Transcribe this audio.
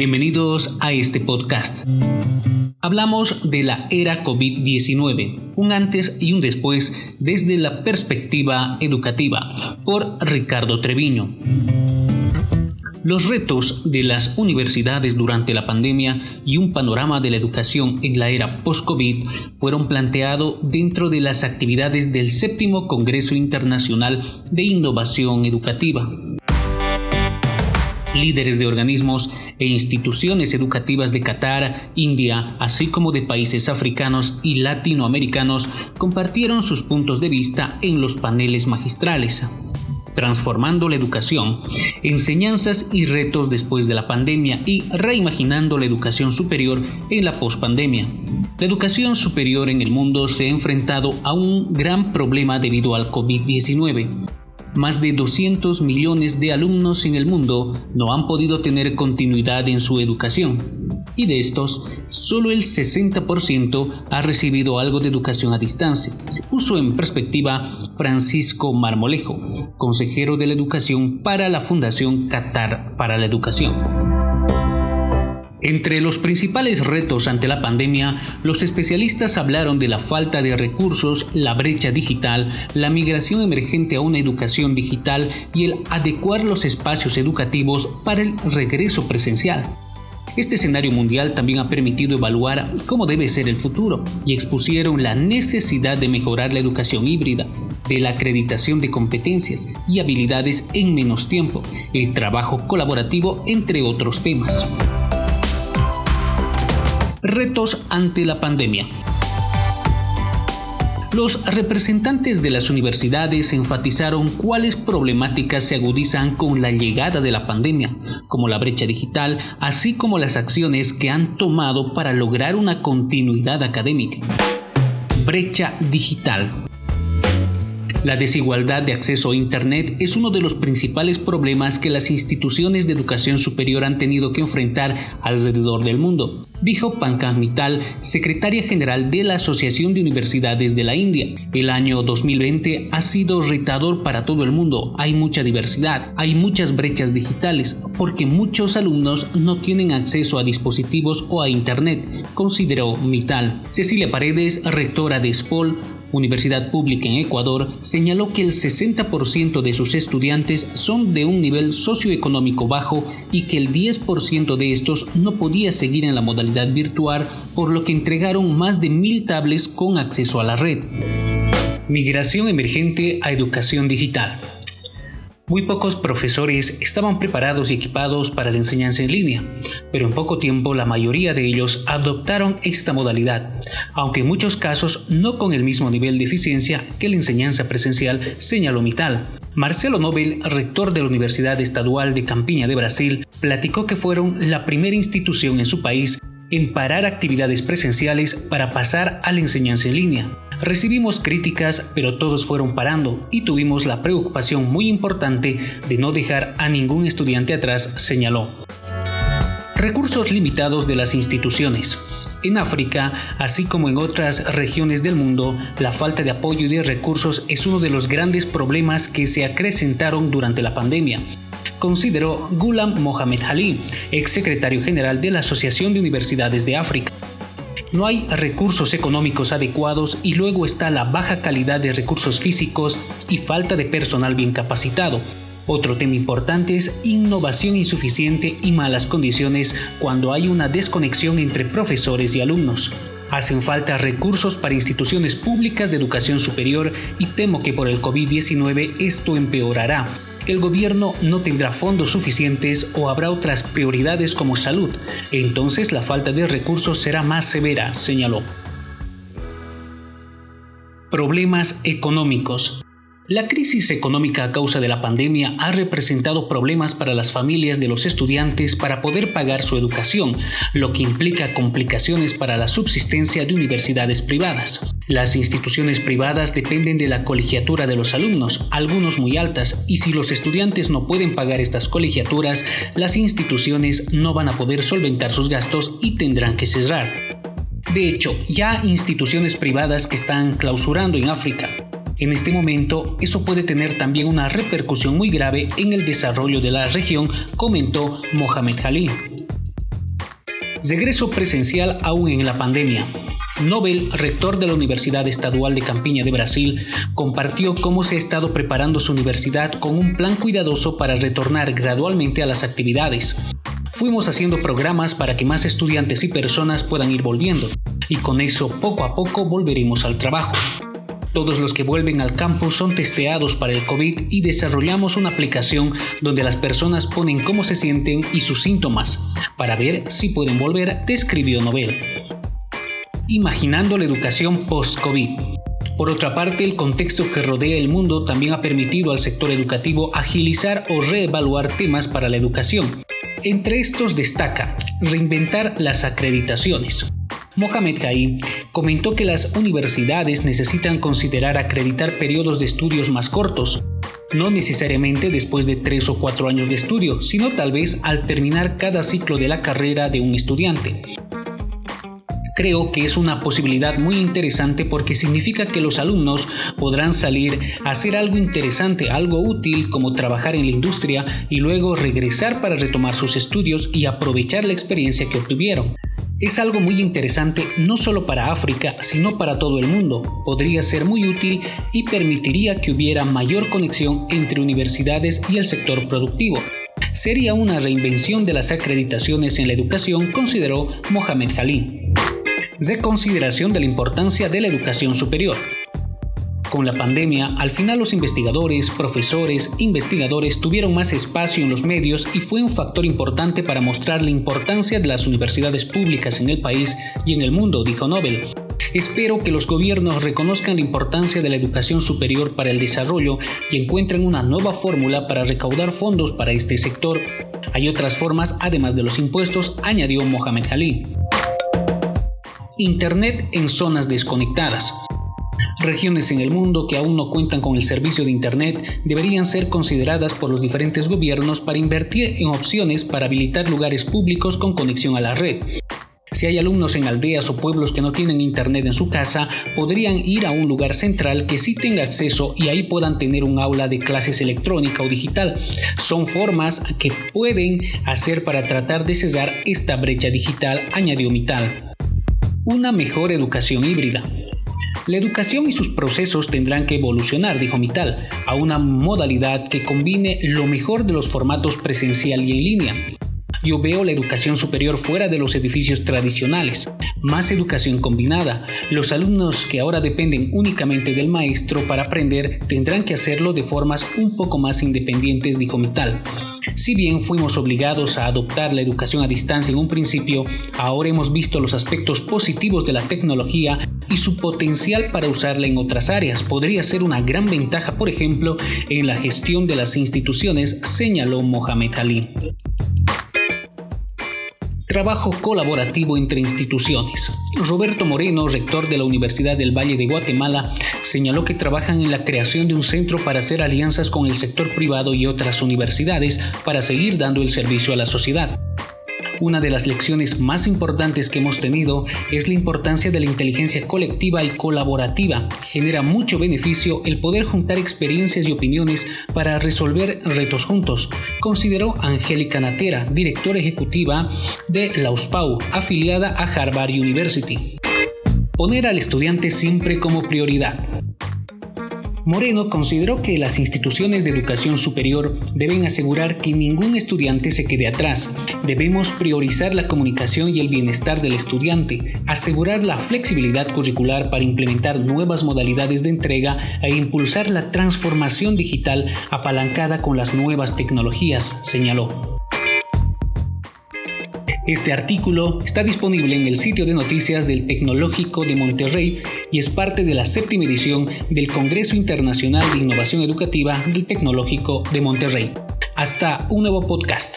Bienvenidos a este podcast. Hablamos de la era COVID-19, un antes y un después desde la perspectiva educativa, por Ricardo Treviño. Los retos de las universidades durante la pandemia y un panorama de la educación en la era post-COVID fueron planteados dentro de las actividades del séptimo Congreso Internacional de Innovación Educativa. Líderes de organismos e instituciones educativas de Qatar, India, así como de países africanos y latinoamericanos compartieron sus puntos de vista en los paneles magistrales transformando la educación, enseñanzas y retos después de la pandemia y reimaginando la educación superior en la pospandemia. La educación superior en el mundo se ha enfrentado a un gran problema debido al COVID-19. Más de 200 millones de alumnos en el mundo no han podido tener continuidad en su educación y de estos, solo el 60% ha recibido algo de educación a distancia, puso en perspectiva Francisco Marmolejo, consejero de la educación para la Fundación Qatar para la Educación. Entre los principales retos ante la pandemia, los especialistas hablaron de la falta de recursos, la brecha digital, la migración emergente a una educación digital y el adecuar los espacios educativos para el regreso presencial. Este escenario mundial también ha permitido evaluar cómo debe ser el futuro y expusieron la necesidad de mejorar la educación híbrida, de la acreditación de competencias y habilidades en menos tiempo, el trabajo colaborativo, entre otros temas. Retos ante la pandemia. Los representantes de las universidades enfatizaron cuáles problemáticas se agudizan con la llegada de la pandemia, como la brecha digital, así como las acciones que han tomado para lograr una continuidad académica. Brecha digital. La desigualdad de acceso a Internet es uno de los principales problemas que las instituciones de educación superior han tenido que enfrentar alrededor del mundo, dijo Pankaj Mittal, secretaria general de la Asociación de Universidades de la India. El año 2020 ha sido retador para todo el mundo. Hay mucha diversidad, hay muchas brechas digitales, porque muchos alumnos no tienen acceso a dispositivos o a Internet, consideró Mittal. Cecilia Paredes, rectora de SPOL, Universidad Pública en Ecuador señaló que el 60% de sus estudiantes son de un nivel socioeconómico bajo y que el 10% de estos no podía seguir en la modalidad virtual, por lo que entregaron más de mil tablets con acceso a la red. Migración emergente a educación digital. Muy pocos profesores estaban preparados y equipados para la enseñanza en línea, pero en poco tiempo la mayoría de ellos adoptaron esta modalidad, aunque en muchos casos no con el mismo nivel de eficiencia que la enseñanza presencial, señaló Mital. Marcelo Nobel, rector de la Universidad Estadual de Campiña de Brasil, platicó que fueron la primera institución en su país en parar actividades presenciales para pasar a la enseñanza en línea. Recibimos críticas, pero todos fueron parando y tuvimos la preocupación muy importante de no dejar a ningún estudiante atrás, señaló. Recursos limitados de las instituciones. En África, así como en otras regiones del mundo, la falta de apoyo y de recursos es uno de los grandes problemas que se acrecentaron durante la pandemia consideró Gulam Mohamed Ali, ex secretario general de la Asociación de Universidades de África. No hay recursos económicos adecuados y luego está la baja calidad de recursos físicos y falta de personal bien capacitado. Otro tema importante es innovación insuficiente y malas condiciones cuando hay una desconexión entre profesores y alumnos. Hacen falta recursos para instituciones públicas de educación superior y temo que por el COVID-19 esto empeorará el gobierno no tendrá fondos suficientes o habrá otras prioridades como salud. Entonces la falta de recursos será más severa, señaló. Problemas económicos. La crisis económica a causa de la pandemia ha representado problemas para las familias de los estudiantes para poder pagar su educación, lo que implica complicaciones para la subsistencia de universidades privadas. Las instituciones privadas dependen de la colegiatura de los alumnos, algunos muy altas, y si los estudiantes no pueden pagar estas colegiaturas, las instituciones no van a poder solventar sus gastos y tendrán que cerrar. De hecho, ya instituciones privadas que están clausurando en África, en este momento, eso puede tener también una repercusión muy grave en el desarrollo de la región, comentó Mohamed Jalí. Regreso presencial aún en la pandemia. Nobel, rector de la Universidad Estadual de Campiña de Brasil, compartió cómo se ha estado preparando su universidad con un plan cuidadoso para retornar gradualmente a las actividades. Fuimos haciendo programas para que más estudiantes y personas puedan ir volviendo, y con eso poco a poco volveremos al trabajo. Todos los que vuelven al campus son testeados para el COVID y desarrollamos una aplicación donde las personas ponen cómo se sienten y sus síntomas para ver si pueden volver, describió Nobel. Imaginando la educación post-COVID. Por otra parte, el contexto que rodea el mundo también ha permitido al sector educativo agilizar o reevaluar temas para la educación. Entre estos destaca reinventar las acreditaciones. Mohamed Kaim comentó que las universidades necesitan considerar acreditar periodos de estudios más cortos, no necesariamente después de tres o cuatro años de estudio, sino tal vez al terminar cada ciclo de la carrera de un estudiante. Creo que es una posibilidad muy interesante porque significa que los alumnos podrán salir a hacer algo interesante, algo útil como trabajar en la industria y luego regresar para retomar sus estudios y aprovechar la experiencia que obtuvieron. Es algo muy interesante no solo para África, sino para todo el mundo. Podría ser muy útil y permitiría que hubiera mayor conexión entre universidades y el sector productivo. Sería una reinvención de las acreditaciones en la educación, consideró Mohamed Jalí. Reconsideración de la importancia de la educación superior. Con la pandemia, al final los investigadores, profesores, investigadores tuvieron más espacio en los medios y fue un factor importante para mostrar la importancia de las universidades públicas en el país y en el mundo, dijo Nobel. Espero que los gobiernos reconozcan la importancia de la educación superior para el desarrollo y encuentren una nueva fórmula para recaudar fondos para este sector. Hay otras formas además de los impuestos, añadió Mohamed Jalí. Internet en zonas desconectadas. Regiones en el mundo que aún no cuentan con el servicio de Internet deberían ser consideradas por los diferentes gobiernos para invertir en opciones para habilitar lugares públicos con conexión a la red. Si hay alumnos en aldeas o pueblos que no tienen internet en su casa, podrían ir a un lugar central que sí tenga acceso y ahí puedan tener un aula de clases electrónica o digital. Son formas que pueden hacer para tratar de cesar esta brecha digital, añadió Mital. Una mejor educación híbrida. La educación y sus procesos tendrán que evolucionar, dijo Mital, a una modalidad que combine lo mejor de los formatos presencial y en línea. Yo veo la educación superior fuera de los edificios tradicionales, más educación combinada. Los alumnos que ahora dependen únicamente del maestro para aprender tendrán que hacerlo de formas un poco más independientes, dijo Mital. Si bien fuimos obligados a adoptar la educación a distancia en un principio, ahora hemos visto los aspectos positivos de la tecnología y su potencial para usarla en otras áreas. Podría ser una gran ventaja, por ejemplo, en la gestión de las instituciones, señaló Mohamed Ali. Trabajo colaborativo entre instituciones. Roberto Moreno, rector de la Universidad del Valle de Guatemala, señaló que trabajan en la creación de un centro para hacer alianzas con el sector privado y otras universidades para seguir dando el servicio a la sociedad. Una de las lecciones más importantes que hemos tenido es la importancia de la inteligencia colectiva y colaborativa. Genera mucho beneficio el poder juntar experiencias y opiniones para resolver retos juntos, consideró Angélica Natera, directora ejecutiva de la USPAU, afiliada a Harvard University. Poner al estudiante siempre como prioridad. Moreno consideró que las instituciones de educación superior deben asegurar que ningún estudiante se quede atrás. Debemos priorizar la comunicación y el bienestar del estudiante, asegurar la flexibilidad curricular para implementar nuevas modalidades de entrega e impulsar la transformación digital apalancada con las nuevas tecnologías, señaló. Este artículo está disponible en el sitio de noticias del Tecnológico de Monterrey y es parte de la séptima edición del Congreso Internacional de Innovación Educativa del Tecnológico de Monterrey. Hasta un nuevo podcast.